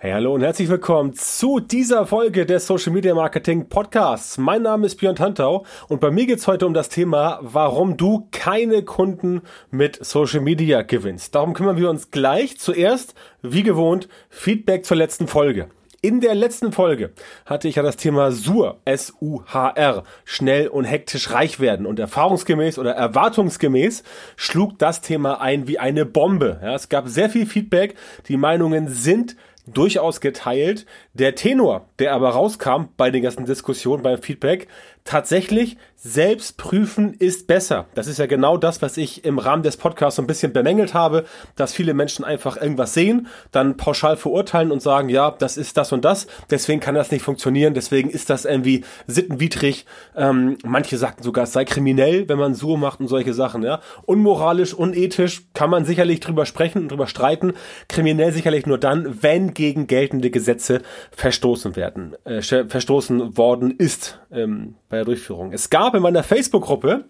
Hey, hallo und herzlich willkommen zu dieser Folge des Social Media Marketing Podcasts. Mein Name ist Björn Tantau und bei mir geht's heute um das Thema, warum du keine Kunden mit Social Media gewinnst. Darum kümmern wir uns gleich. Zuerst, wie gewohnt, Feedback zur letzten Folge. In der letzten Folge hatte ich ja das Thema SUR, S-U-H-R, schnell und hektisch reich werden. Und erfahrungsgemäß oder erwartungsgemäß schlug das Thema ein wie eine Bombe. Ja, es gab sehr viel Feedback. Die Meinungen sind durchaus geteilt. Der Tenor, der aber rauskam bei den ganzen Diskussionen, beim Feedback, tatsächlich selbst prüfen ist besser. Das ist ja genau das, was ich im Rahmen des Podcasts so ein bisschen bemängelt habe, dass viele Menschen einfach irgendwas sehen, dann pauschal verurteilen und sagen, ja, das ist das und das, deswegen kann das nicht funktionieren, deswegen ist das irgendwie sittenwidrig. Ähm, manche sagten sogar, es sei kriminell, wenn man so macht und solche Sachen, ja. Unmoralisch, unethisch, kann man sicherlich drüber sprechen und drüber streiten. Kriminell sicherlich nur dann, wenn gegen geltende Gesetze verstoßen werden, äh, verstoßen worden ist ähm, bei der Durchführung. Es gab in meiner Facebook-Gruppe,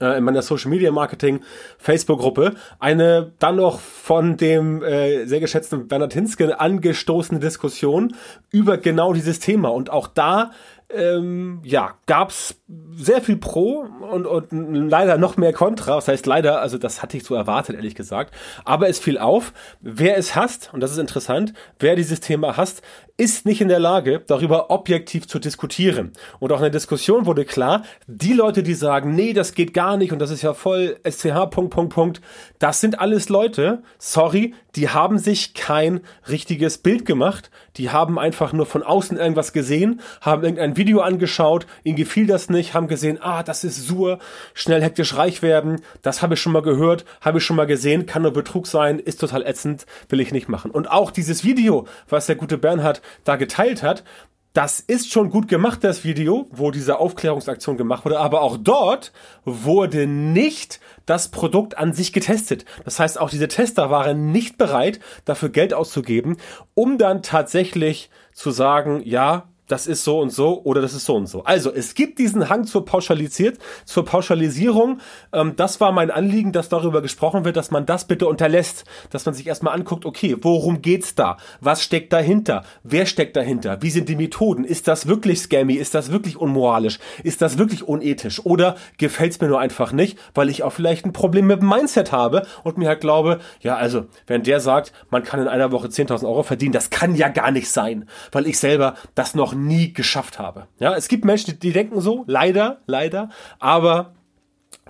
äh, in meiner Social Media Marketing Facebook-Gruppe eine dann noch von dem äh, sehr geschätzten Bernhard Hinske angestoßene Diskussion über genau dieses Thema. Und auch da ähm, ja, gab's sehr viel Pro und, und leider noch mehr Contra. Das heißt leider, also das hatte ich so erwartet, ehrlich gesagt. Aber es fiel auf, wer es hasst, und das ist interessant, wer dieses Thema hasst, ist nicht in der Lage, darüber objektiv zu diskutieren. Und auch in der Diskussion wurde klar, die Leute, die sagen, nee, das geht gar nicht und das ist ja voll SCH, Punkt, Punkt, Punkt, das sind alles Leute, sorry, die haben sich kein richtiges Bild gemacht. Die haben einfach nur von außen irgendwas gesehen, haben irgendein Video angeschaut, ihnen gefiel das nicht, haben gesehen, ah, das ist Sur, schnell hektisch reich werden, das habe ich schon mal gehört, habe ich schon mal gesehen, kann nur Betrug sein, ist total ätzend, will ich nicht machen. Und auch dieses Video, was der gute Bernhard da geteilt hat, das ist schon gut gemacht, das Video, wo diese Aufklärungsaktion gemacht wurde, aber auch dort wurde nicht das Produkt an sich getestet. Das heißt, auch diese Tester waren nicht bereit, dafür Geld auszugeben, um dann tatsächlich zu sagen, ja, das ist so und so oder das ist so und so. Also es gibt diesen Hang zur Pauschalisiert, zur Pauschalisierung. Ähm, das war mein Anliegen, dass darüber gesprochen wird, dass man das bitte unterlässt, dass man sich erstmal anguckt, okay, worum geht's da? Was steckt dahinter? Wer steckt dahinter? Wie sind die Methoden? Ist das wirklich scammy? Ist das wirklich unmoralisch? Ist das wirklich unethisch? Oder gefällt's mir nur einfach nicht, weil ich auch vielleicht ein Problem mit dem Mindset habe und mir halt glaube, ja, also, wenn der sagt, man kann in einer Woche 10.000 Euro verdienen, das kann ja gar nicht sein, weil ich selber das noch nie geschafft habe. Ja, es gibt Menschen, die, denken so, leider, leider, aber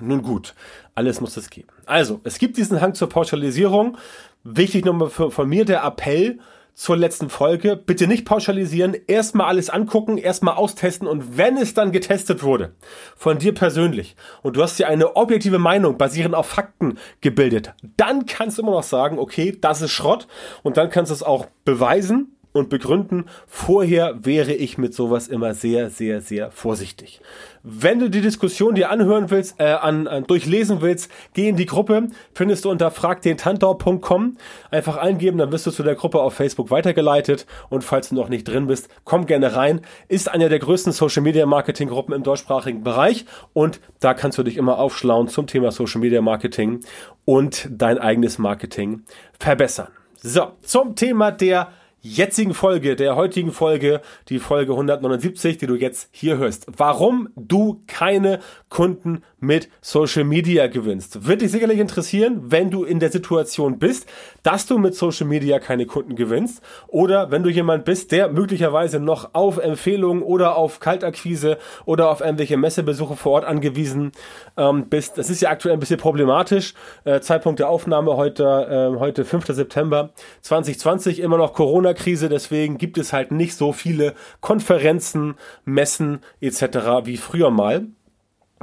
nun gut, alles muss es geben. Also, es gibt diesen Hang zur Pauschalisierung. Wichtig nochmal von mir der Appell, zur letzten Folge. Bitte nicht pauschalisieren, erstmal alles angucken, erstmal austesten und wenn es dann getestet wurde, von dir persönlich und du hast dir eine objektive Meinung basierend auf Fakten gebildet, dann kannst du immer noch sagen, okay, das ist Schrott und dann kannst du es auch beweisen und begründen. Vorher wäre ich mit sowas immer sehr, sehr, sehr vorsichtig. Wenn du die Diskussion dir anhören willst, äh, an, an, durchlesen willst, geh in die Gruppe. Findest du unter fragdentantau.com. Einfach eingeben, dann wirst du zu der Gruppe auf Facebook weitergeleitet. Und falls du noch nicht drin bist, komm gerne rein. Ist eine der größten Social Media Marketing Gruppen im deutschsprachigen Bereich. Und da kannst du dich immer aufschlauen zum Thema Social Media Marketing und dein eigenes Marketing verbessern. So, zum Thema der jetzigen Folge, der heutigen Folge, die Folge 179, die du jetzt hier hörst. Warum du keine Kunden mit Social Media gewinnst. Wird dich sicherlich interessieren, wenn du in der Situation bist, dass du mit Social Media keine Kunden gewinnst oder wenn du jemand bist, der möglicherweise noch auf Empfehlungen oder auf Kaltakquise oder auf irgendwelche Messebesuche vor Ort angewiesen ähm, bist. Das ist ja aktuell ein bisschen problematisch. Äh, Zeitpunkt der Aufnahme heute, äh, heute 5. September 2020, immer noch Corona-Krise, deswegen gibt es halt nicht so viele Konferenzen, Messen etc. wie früher mal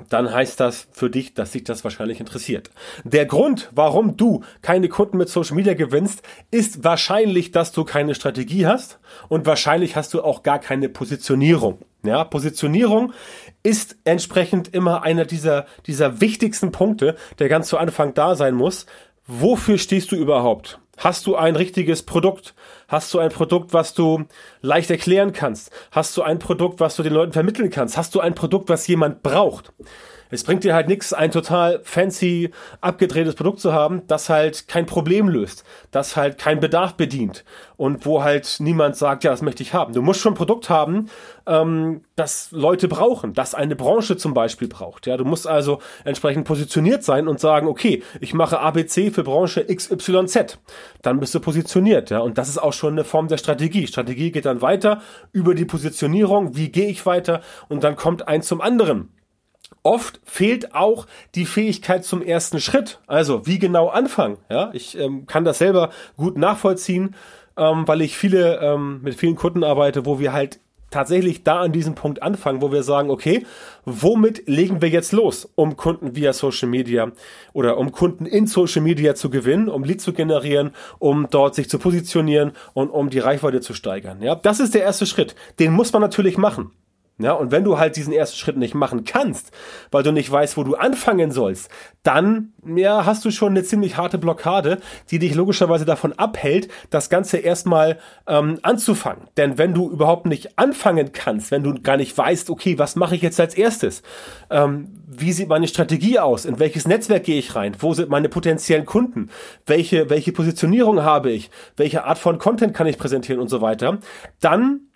dann heißt das für dich, dass sich das wahrscheinlich interessiert. Der Grund, warum du keine Kunden mit Social Media gewinnst, ist wahrscheinlich, dass du keine Strategie hast und wahrscheinlich hast du auch gar keine Positionierung. Ja, Positionierung ist entsprechend immer einer dieser, dieser wichtigsten Punkte, der ganz zu Anfang da sein muss. Wofür stehst du überhaupt? Hast du ein richtiges Produkt? Hast du ein Produkt, was du leicht erklären kannst? Hast du ein Produkt, was du den Leuten vermitteln kannst? Hast du ein Produkt, was jemand braucht? Es bringt dir halt nichts, ein total fancy, abgedrehtes Produkt zu haben, das halt kein Problem löst, das halt keinen Bedarf bedient und wo halt niemand sagt, ja, das möchte ich haben. Du musst schon ein Produkt haben, ähm, das Leute brauchen, das eine Branche zum Beispiel braucht. Ja, du musst also entsprechend positioniert sein und sagen, okay, ich mache ABC für Branche XYZ. Dann bist du positioniert, ja, und das ist auch schon eine Form der Strategie. Strategie geht dann weiter über die Positionierung, wie gehe ich weiter und dann kommt eins zum anderen. Oft fehlt auch die Fähigkeit zum ersten Schritt. Also wie genau anfangen. Ja, ich ähm, kann das selber gut nachvollziehen, ähm, weil ich viele ähm, mit vielen Kunden arbeite, wo wir halt tatsächlich da an diesem Punkt anfangen, wo wir sagen, okay, womit legen wir jetzt los, um Kunden via Social Media oder um Kunden in Social Media zu gewinnen, um Lead zu generieren, um dort sich zu positionieren und um die Reichweite zu steigern. Ja, das ist der erste Schritt. Den muss man natürlich machen. Ja, und wenn du halt diesen ersten Schritt nicht machen kannst, weil du nicht weißt, wo du anfangen sollst, dann ja, hast du schon eine ziemlich harte Blockade, die dich logischerweise davon abhält, das Ganze erstmal ähm, anzufangen. Denn wenn du überhaupt nicht anfangen kannst, wenn du gar nicht weißt, okay, was mache ich jetzt als erstes? Ähm, wie sieht meine Strategie aus? In welches Netzwerk gehe ich rein? Wo sind meine potenziellen Kunden? Welche, welche Positionierung habe ich? Welche Art von Content kann ich präsentieren und so weiter? Dann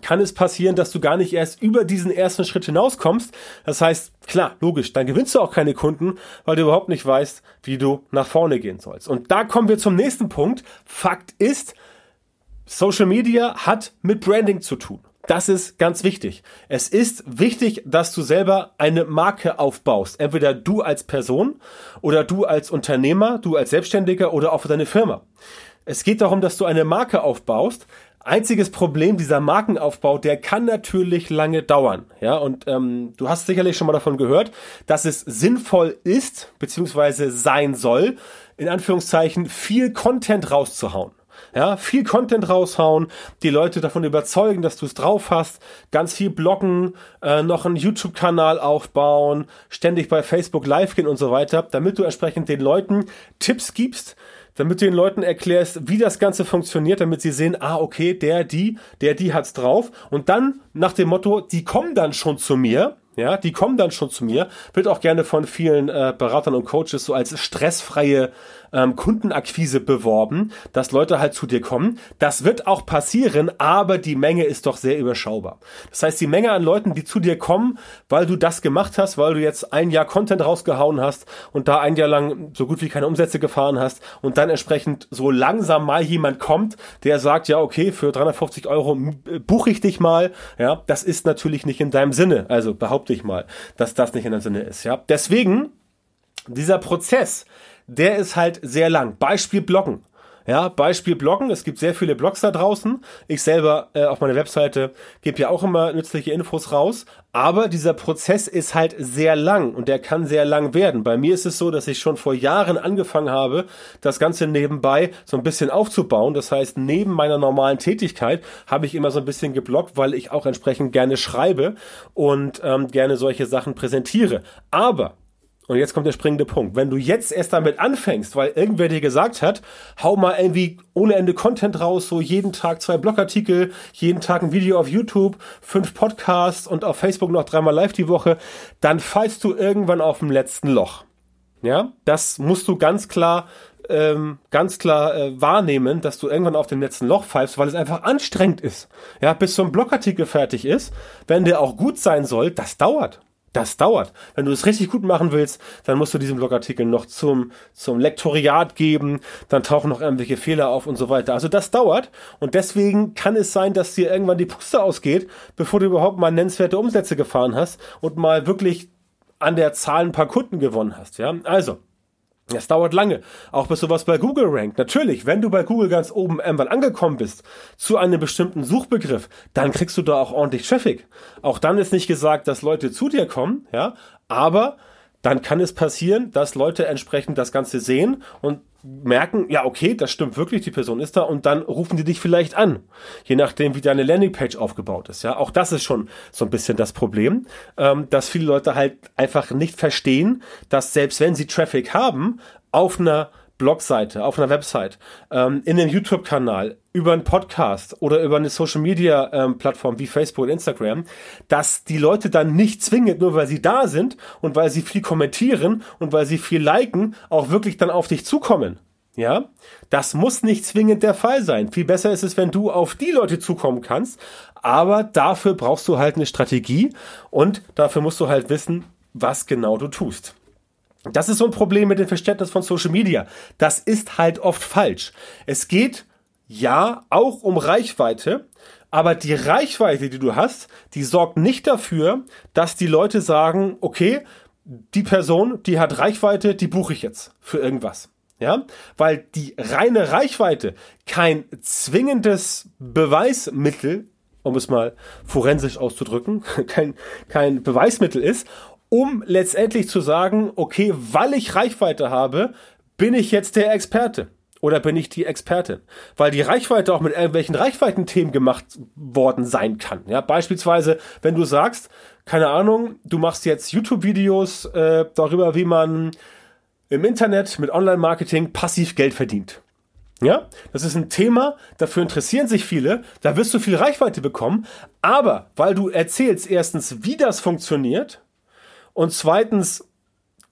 kann es passieren, dass du gar nicht erst über diesen ersten Schritt hinauskommst. Das heißt, klar, logisch, dann gewinnst du auch keine Kunden, weil du überhaupt nicht weißt, wie du nach vorne gehen sollst. Und da kommen wir zum nächsten Punkt. Fakt ist, Social Media hat mit Branding zu tun. Das ist ganz wichtig. Es ist wichtig, dass du selber eine Marke aufbaust. Entweder du als Person oder du als Unternehmer, du als Selbstständiger oder auch für deine Firma. Es geht darum, dass du eine Marke aufbaust, Einziges Problem dieser Markenaufbau, der kann natürlich lange dauern. Ja, und ähm, du hast sicherlich schon mal davon gehört, dass es sinnvoll ist, beziehungsweise sein soll, in Anführungszeichen viel Content rauszuhauen. Ja, viel Content raushauen, die Leute davon überzeugen, dass du es drauf hast, ganz viel bloggen, äh, noch einen YouTube-Kanal aufbauen, ständig bei Facebook live gehen und so weiter, damit du entsprechend den Leuten Tipps gibst, damit du den Leuten erklärst, wie das Ganze funktioniert, damit sie sehen, ah, okay, der, die, der, die hat's drauf. Und dann nach dem Motto, die kommen dann schon zu mir, ja, die kommen dann schon zu mir, wird auch gerne von vielen äh, Beratern und Coaches so als stressfreie ähm, Kundenakquise beworben, dass Leute halt zu dir kommen. Das wird auch passieren, aber die Menge ist doch sehr überschaubar. Das heißt, die Menge an Leuten, die zu dir kommen, weil du das gemacht hast, weil du jetzt ein Jahr Content rausgehauen hast und da ein Jahr lang so gut wie keine Umsätze gefahren hast und dann entsprechend so langsam mal jemand kommt, der sagt, ja, okay, für 350 Euro buche ich dich mal, ja, das ist natürlich nicht in deinem Sinne. Also behaupte ich mal, dass das nicht in deinem Sinne ist, ja. Deswegen, dieser Prozess, der ist halt sehr lang. Beispiel Bloggen. Ja, Beispiel Bloggen. Es gibt sehr viele Blogs da draußen. Ich selber äh, auf meiner Webseite gebe ja auch immer nützliche Infos raus. Aber dieser Prozess ist halt sehr lang und der kann sehr lang werden. Bei mir ist es so, dass ich schon vor Jahren angefangen habe, das Ganze nebenbei so ein bisschen aufzubauen. Das heißt, neben meiner normalen Tätigkeit habe ich immer so ein bisschen gebloggt, weil ich auch entsprechend gerne schreibe und ähm, gerne solche Sachen präsentiere. Aber und jetzt kommt der springende Punkt. Wenn du jetzt erst damit anfängst, weil irgendwer dir gesagt hat, hau mal irgendwie ohne Ende Content raus, so jeden Tag zwei Blogartikel, jeden Tag ein Video auf YouTube, fünf Podcasts und auf Facebook noch dreimal live die Woche, dann fallst du irgendwann auf dem letzten Loch. Ja, das musst du ganz klar ähm, ganz klar äh, wahrnehmen, dass du irgendwann auf dem letzten Loch pfeifst, weil es einfach anstrengend ist. Ja, bis so ein Blogartikel fertig ist, wenn der auch gut sein soll, das dauert. Das dauert. Wenn du es richtig gut machen willst, dann musst du diesen Blogartikel noch zum, zum Lektoriat geben, dann tauchen noch irgendwelche Fehler auf und so weiter. Also das dauert und deswegen kann es sein, dass dir irgendwann die Puste ausgeht, bevor du überhaupt mal nennenswerte Umsätze gefahren hast und mal wirklich an der Zahl ein paar Kunden gewonnen hast. Ja, also es dauert lange, auch bis sowas bei Google rankt. Natürlich, wenn du bei Google ganz oben irgendwann angekommen bist zu einem bestimmten Suchbegriff, dann kriegst du da auch ordentlich Traffic. Auch dann ist nicht gesagt, dass Leute zu dir kommen, ja, aber dann kann es passieren, dass Leute entsprechend das Ganze sehen und merken, ja, okay, das stimmt wirklich, die Person ist da und dann rufen die dich vielleicht an. Je nachdem, wie deine Landingpage aufgebaut ist. Ja, auch das ist schon so ein bisschen das Problem, ähm, dass viele Leute halt einfach nicht verstehen, dass selbst wenn sie Traffic haben, auf einer Blogseite, auf einer Website, ähm, in einem YouTube-Kanal, über einen Podcast oder über eine Social-Media-Plattform ähm, wie Facebook und Instagram, dass die Leute dann nicht zwingend, nur weil sie da sind und weil sie viel kommentieren und weil sie viel liken, auch wirklich dann auf dich zukommen. Ja, das muss nicht zwingend der Fall sein. Viel besser ist es, wenn du auf die Leute zukommen kannst. Aber dafür brauchst du halt eine Strategie und dafür musst du halt wissen, was genau du tust. Das ist so ein Problem mit dem Verständnis von Social Media. Das ist halt oft falsch. Es geht ja auch um Reichweite, aber die Reichweite, die du hast, die sorgt nicht dafür, dass die Leute sagen, okay, die Person, die hat Reichweite, die buche ich jetzt für irgendwas. Ja, weil die reine Reichweite kein zwingendes Beweismittel, um es mal forensisch auszudrücken, kein, kein Beweismittel ist, um letztendlich zu sagen, okay, weil ich Reichweite habe, bin ich jetzt der Experte oder bin ich die Expertin? Weil die Reichweite auch mit irgendwelchen Reichweitenthemen gemacht worden sein kann. Ja, beispielsweise, wenn du sagst, keine Ahnung, du machst jetzt YouTube-Videos äh, darüber, wie man im Internet mit Online-Marketing passiv Geld verdient. Ja, das ist ein Thema, dafür interessieren sich viele, da wirst du viel Reichweite bekommen, aber weil du erzählst erstens, wie das funktioniert und zweitens,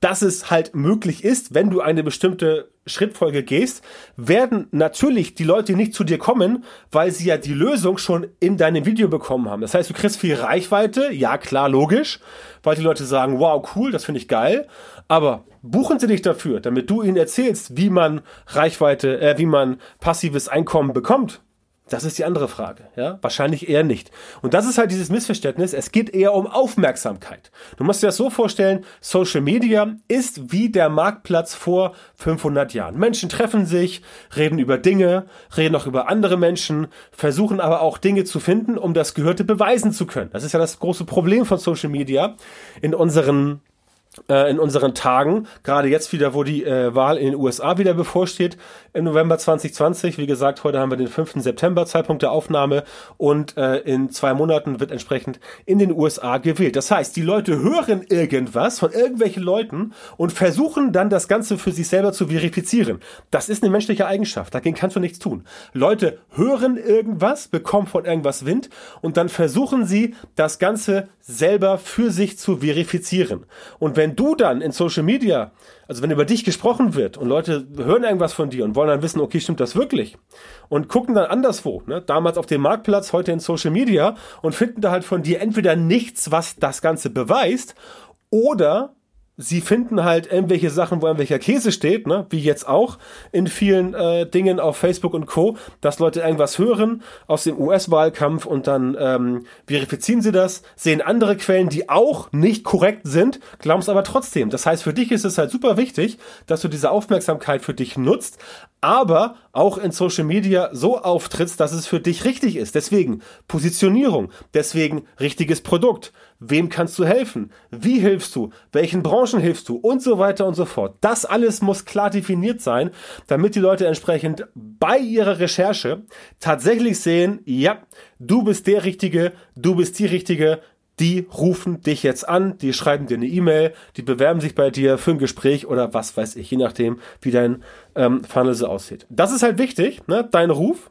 dass es halt möglich ist, wenn du eine bestimmte Schrittfolge gehst, werden natürlich die Leute nicht zu dir kommen, weil sie ja die Lösung schon in deinem Video bekommen haben. Das heißt, du kriegst viel Reichweite, ja klar, logisch, weil die Leute sagen, wow, cool, das finde ich geil, aber buchen sie dich dafür, damit du ihnen erzählst, wie man Reichweite, äh, wie man passives Einkommen bekommt. Das ist die andere Frage. Ja? Wahrscheinlich eher nicht. Und das ist halt dieses Missverständnis. Es geht eher um Aufmerksamkeit. Du musst dir das so vorstellen, Social Media ist wie der Marktplatz vor 500 Jahren. Menschen treffen sich, reden über Dinge, reden auch über andere Menschen, versuchen aber auch Dinge zu finden, um das Gehörte beweisen zu können. Das ist ja das große Problem von Social Media in unseren in unseren Tagen, gerade jetzt wieder, wo die äh, Wahl in den USA wieder bevorsteht, im November 2020. Wie gesagt, heute haben wir den 5. September, Zeitpunkt der Aufnahme und äh, in zwei Monaten wird entsprechend in den USA gewählt. Das heißt, die Leute hören irgendwas von irgendwelchen Leuten und versuchen dann das Ganze für sich selber zu verifizieren. Das ist eine menschliche Eigenschaft, dagegen kannst du nichts tun. Leute hören irgendwas, bekommen von irgendwas Wind und dann versuchen sie, das Ganze selber für sich zu verifizieren. Und wenn du dann in Social Media, also wenn über dich gesprochen wird und Leute hören irgendwas von dir und wollen dann wissen, okay, stimmt das wirklich? Und gucken dann anderswo, ne? damals auf dem Marktplatz, heute in Social Media und finden da halt von dir entweder nichts, was das Ganze beweist, oder sie finden halt irgendwelche Sachen, wo irgendwelcher Käse steht, ne? wie jetzt auch in vielen äh, Dingen auf Facebook und Co., dass Leute irgendwas hören aus dem US-Wahlkampf und dann ähm, verifizieren sie das, sehen andere Quellen, die auch nicht korrekt sind, glauben es aber trotzdem. Das heißt, für dich ist es halt super wichtig, dass du diese Aufmerksamkeit für dich nutzt, aber auch in Social Media so auftrittst, dass es für dich richtig ist. Deswegen Positionierung, deswegen richtiges Produkt. Wem kannst du helfen? Wie hilfst du? Welchen Branchen hilfst du? Und so weiter und so fort. Das alles muss klar definiert sein, damit die Leute entsprechend bei ihrer Recherche tatsächlich sehen, ja, du bist der Richtige, du bist die Richtige, die rufen dich jetzt an, die schreiben dir eine E-Mail, die bewerben sich bei dir für ein Gespräch oder was weiß ich, je nachdem, wie dein ähm, Funnel so aussieht. Das ist halt wichtig, ne? dein Ruf,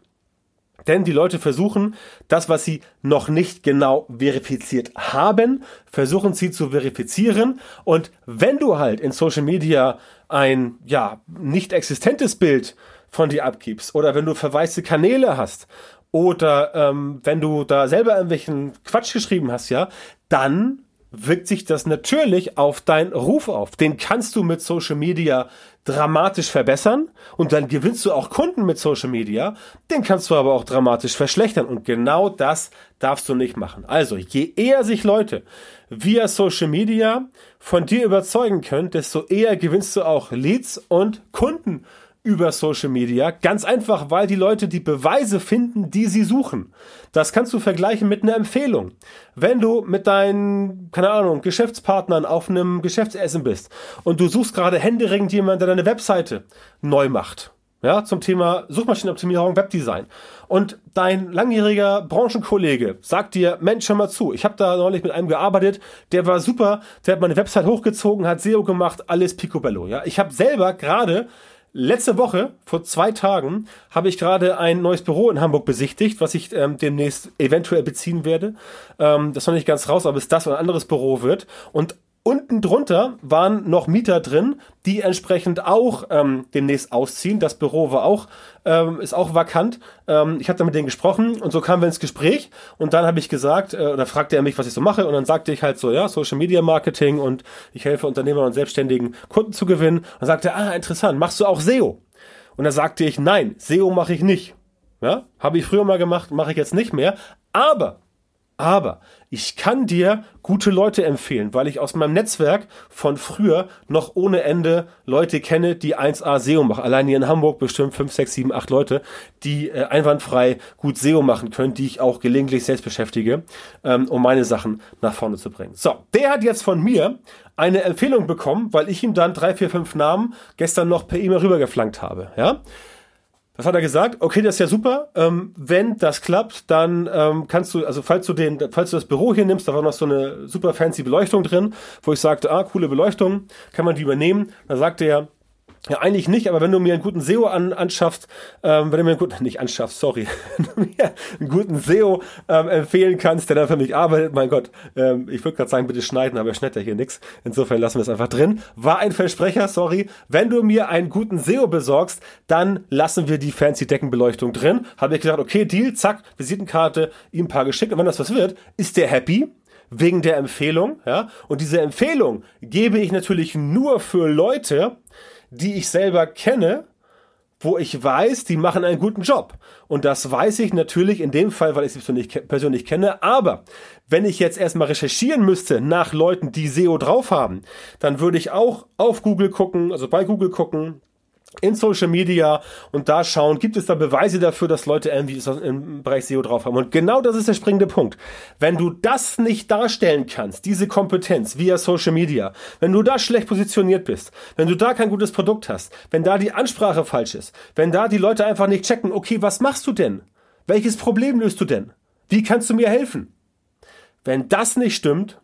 denn die Leute versuchen, das, was sie noch nicht genau verifiziert haben, versuchen sie zu verifizieren. Und wenn du halt in Social Media ein, ja, nicht existentes Bild von dir abgibst oder wenn du verwaiste Kanäle hast oder ähm, wenn du da selber irgendwelchen Quatsch geschrieben hast, ja, dann wirkt sich das natürlich auf deinen Ruf auf. Den kannst du mit Social Media dramatisch verbessern und dann gewinnst du auch Kunden mit Social Media. Den kannst du aber auch dramatisch verschlechtern und genau das darfst du nicht machen. Also, je eher sich Leute via Social Media von dir überzeugen können, desto eher gewinnst du auch Leads und Kunden über Social Media. Ganz einfach, weil die Leute die Beweise finden, die sie suchen. Das kannst du vergleichen mit einer Empfehlung. Wenn du mit deinen, keine Ahnung, Geschäftspartnern auf einem Geschäftsessen bist und du suchst gerade händeringend jemanden, der deine Webseite neu macht. Ja, zum Thema Suchmaschinenoptimierung, Webdesign. Und dein langjähriger Branchenkollege sagt dir, Mensch, hör mal zu, ich habe da neulich mit einem gearbeitet, der war super, der hat meine Website hochgezogen, hat SEO gemacht, alles picobello. Ja, ich habe selber gerade Letzte Woche, vor zwei Tagen, habe ich gerade ein neues Büro in Hamburg besichtigt, was ich ähm, demnächst eventuell beziehen werde. Ähm, das noch nicht ganz raus, ob es das oder ein anderes Büro wird. Und Unten drunter waren noch Mieter drin, die entsprechend auch ähm, demnächst ausziehen. Das Büro war auch, ähm, ist auch vakant. Ähm, ich habe da mit denen gesprochen und so kamen wir ins Gespräch und dann habe ich gesagt, äh, oder fragte er mich, was ich so mache und dann sagte ich halt so, ja, Social Media Marketing und ich helfe Unternehmern und selbstständigen Kunden zu gewinnen. Und sagte, ah, interessant, machst du auch SEO? Und da sagte ich, nein, SEO mache ich nicht. Ja, habe ich früher mal gemacht, mache ich jetzt nicht mehr. Aber aber ich kann dir gute Leute empfehlen, weil ich aus meinem Netzwerk von früher noch ohne Ende Leute kenne, die 1A SEO machen. Allein hier in Hamburg bestimmt 5, 6, 7, 8 Leute, die äh, einwandfrei gut SEO machen können, die ich auch gelegentlich selbst beschäftige, ähm, um meine Sachen nach vorne zu bringen. So, der hat jetzt von mir eine Empfehlung bekommen, weil ich ihm dann drei, vier, fünf Namen gestern noch per E-Mail rübergeflankt habe. Ja, was hat er gesagt? Okay, das ist ja super. Ähm, wenn das klappt, dann ähm, kannst du, also falls du den, falls du das Büro hier nimmst, da war noch so eine super fancy Beleuchtung drin, wo ich sagte, ah, coole Beleuchtung, kann man die übernehmen. Da sagte er, ja, eigentlich nicht, aber wenn du mir einen guten SEO an, anschaffst, ähm, wenn du mir einen guten, nicht anschaffst, sorry, wenn du mir einen guten SEO ähm, empfehlen kannst, der dann für mich arbeitet, mein Gott, ähm, ich würde gerade sagen, bitte schneiden, aber er schneidet ja hier nichts. Insofern lassen wir es einfach drin. War ein Versprecher, sorry. Wenn du mir einen guten SEO besorgst, dann lassen wir die fancy Deckenbeleuchtung drin. Habe ich gesagt, okay, Deal, zack, Visitenkarte, ihm ein paar geschickt. Und wenn das was wird, ist der happy wegen der Empfehlung, ja. Und diese Empfehlung gebe ich natürlich nur für Leute, die ich selber kenne, wo ich weiß, die machen einen guten Job. Und das weiß ich natürlich in dem Fall, weil ich sie persönlich, persönlich kenne. Aber wenn ich jetzt erstmal recherchieren müsste nach Leuten, die SEO drauf haben, dann würde ich auch auf Google gucken, also bei Google gucken, in Social Media und da schauen, gibt es da Beweise dafür, dass Leute irgendwie im Bereich SEO drauf haben. Und genau das ist der springende Punkt. Wenn du das nicht darstellen kannst, diese Kompetenz via Social Media, wenn du da schlecht positioniert bist, wenn du da kein gutes Produkt hast, wenn da die Ansprache falsch ist, wenn da die Leute einfach nicht checken, okay, was machst du denn? Welches Problem löst du denn? Wie kannst du mir helfen? Wenn das nicht stimmt,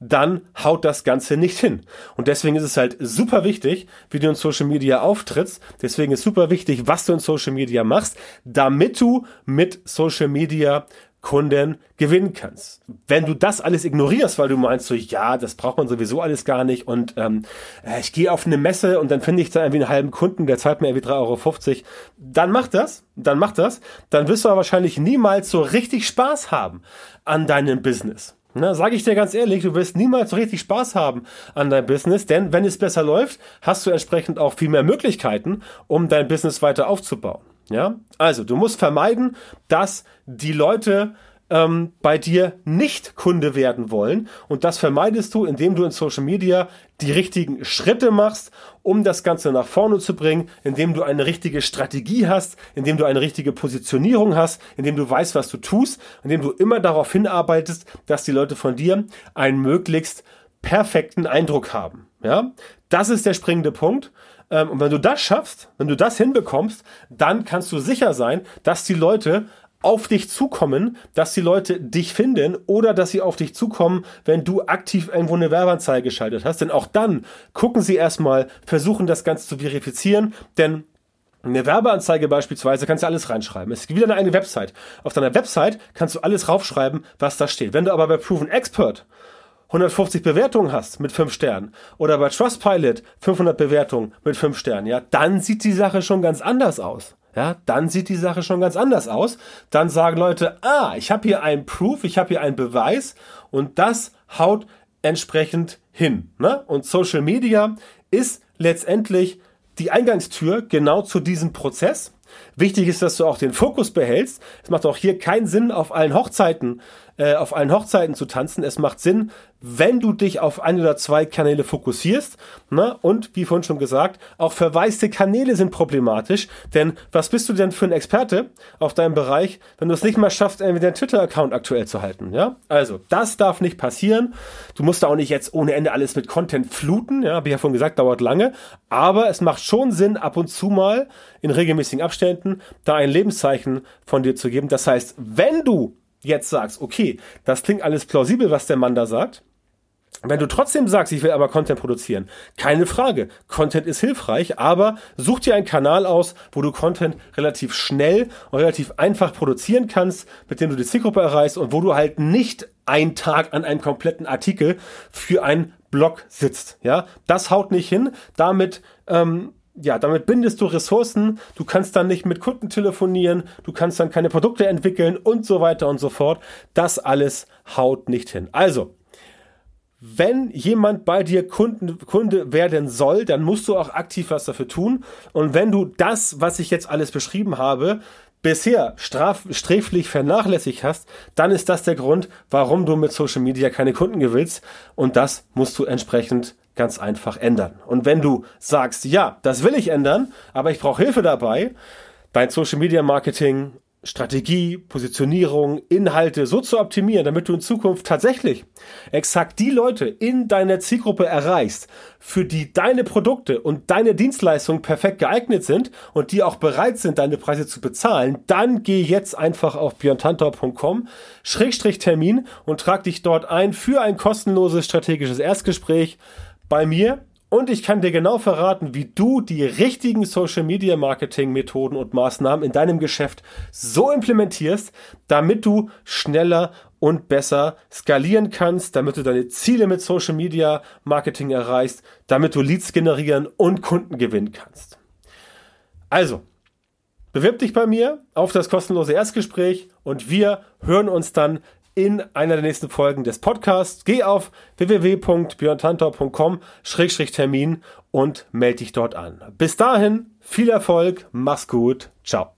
dann haut das Ganze nicht hin. Und deswegen ist es halt super wichtig, wie du in Social Media auftrittst. Deswegen ist super wichtig, was du in Social Media machst, damit du mit Social Media Kunden gewinnen kannst. Wenn du das alles ignorierst, weil du meinst so, ja, das braucht man sowieso alles gar nicht und ähm, äh, ich gehe auf eine Messe und dann finde ich da irgendwie einen halben Kunden, der zahlt mir irgendwie 3,50 Euro, dann mach das, dann mach das, dann wirst du aber wahrscheinlich niemals so richtig Spaß haben an deinem Business. Na, sage ich dir ganz ehrlich, du wirst niemals so richtig Spaß haben an deinem Business, denn wenn es besser läuft, hast du entsprechend auch viel mehr Möglichkeiten, um dein Business weiter aufzubauen. Ja, also du musst vermeiden, dass die Leute ähm, bei dir nicht Kunde werden wollen. Und das vermeidest du, indem du in Social Media die richtigen Schritte machst, um das Ganze nach vorne zu bringen, indem du eine richtige Strategie hast, indem du eine richtige Positionierung hast, indem du weißt, was du tust, indem du immer darauf hinarbeitest, dass die Leute von dir einen möglichst perfekten Eindruck haben. Ja, das ist der springende Punkt. Ähm, und wenn du das schaffst, wenn du das hinbekommst, dann kannst du sicher sein, dass die Leute auf dich zukommen, dass die Leute dich finden oder dass sie auf dich zukommen, wenn du aktiv irgendwo eine Werbeanzeige geschaltet hast. Denn auch dann gucken sie erstmal, versuchen das Ganze zu verifizieren, denn eine Werbeanzeige beispielsweise kannst du alles reinschreiben. Es gibt wieder eine eigene Website. Auf deiner Website kannst du alles raufschreiben, was da steht. Wenn du aber bei Proven Expert 150 Bewertungen hast mit 5 Sternen oder bei Trustpilot 500 Bewertungen mit 5 Sternen, ja, dann sieht die Sache schon ganz anders aus ja, dann sieht die Sache schon ganz anders aus. Dann sagen Leute, ah, ich habe hier einen Proof, ich habe hier einen Beweis und das haut entsprechend hin. Ne? Und Social Media ist letztendlich die Eingangstür genau zu diesem Prozess. Wichtig ist, dass du auch den Fokus behältst. Es macht auch hier keinen Sinn, auf allen Hochzeiten äh, auf allen Hochzeiten zu tanzen. Es macht Sinn, wenn du dich auf ein oder zwei Kanäle fokussierst. Ne? Und wie vorhin schon gesagt, auch verwaiste Kanäle sind problematisch. Denn was bist du denn für ein Experte auf deinem Bereich, wenn du es nicht mal schaffst, irgendwie deinen Twitter-Account aktuell zu halten? Ja, also das darf nicht passieren. Du musst da auch nicht jetzt ohne Ende alles mit Content fluten. Ja, habe ich ja vorhin gesagt, dauert lange. Aber es macht schon Sinn, ab und zu mal in regelmäßigen Abständen da ein Lebenszeichen von dir zu geben. Das heißt, wenn du jetzt sagst, okay, das klingt alles plausibel, was der Mann da sagt, Wenn du trotzdem sagst, ich will aber Content produzieren, keine Frage. Content ist hilfreich, aber such dir einen Kanal aus, wo du Content relativ schnell und relativ einfach produzieren kannst, mit dem du die Zielgruppe erreichst und wo du halt nicht einen Tag an einem kompletten Artikel für einen Blog sitzt. Ja, das haut nicht hin. Damit ähm, ja, damit bindest du Ressourcen, du kannst dann nicht mit Kunden telefonieren, du kannst dann keine Produkte entwickeln und so weiter und so fort. Das alles haut nicht hin. Also, wenn jemand bei dir Kunden, Kunde werden soll, dann musst du auch aktiv was dafür tun. Und wenn du das, was ich jetzt alles beschrieben habe, bisher straf, sträflich vernachlässigt hast, dann ist das der Grund, warum du mit Social Media keine Kunden gewinnst. Und das musst du entsprechend ganz einfach ändern. Und wenn du sagst, ja, das will ich ändern, aber ich brauche Hilfe dabei, dein Social Media Marketing Strategie, Positionierung, Inhalte so zu optimieren, damit du in Zukunft tatsächlich exakt die Leute in deiner Zielgruppe erreichst, für die deine Produkte und deine Dienstleistungen perfekt geeignet sind und die auch bereit sind, deine Preise zu bezahlen, dann geh jetzt einfach auf björntantor.com Schrägstrich Termin und trag dich dort ein für ein kostenloses strategisches Erstgespräch bei mir und ich kann dir genau verraten, wie du die richtigen Social Media Marketing Methoden und Maßnahmen in deinem Geschäft so implementierst, damit du schneller und besser skalieren kannst, damit du deine Ziele mit Social Media Marketing erreichst, damit du Leads generieren und Kunden gewinnen kannst. Also, bewirb dich bei mir auf das kostenlose Erstgespräch und wir hören uns dann in einer der nächsten Folgen des Podcasts. Geh auf www.björntantor.com-termin und melde dich dort an. Bis dahin, viel Erfolg, mach's gut, ciao.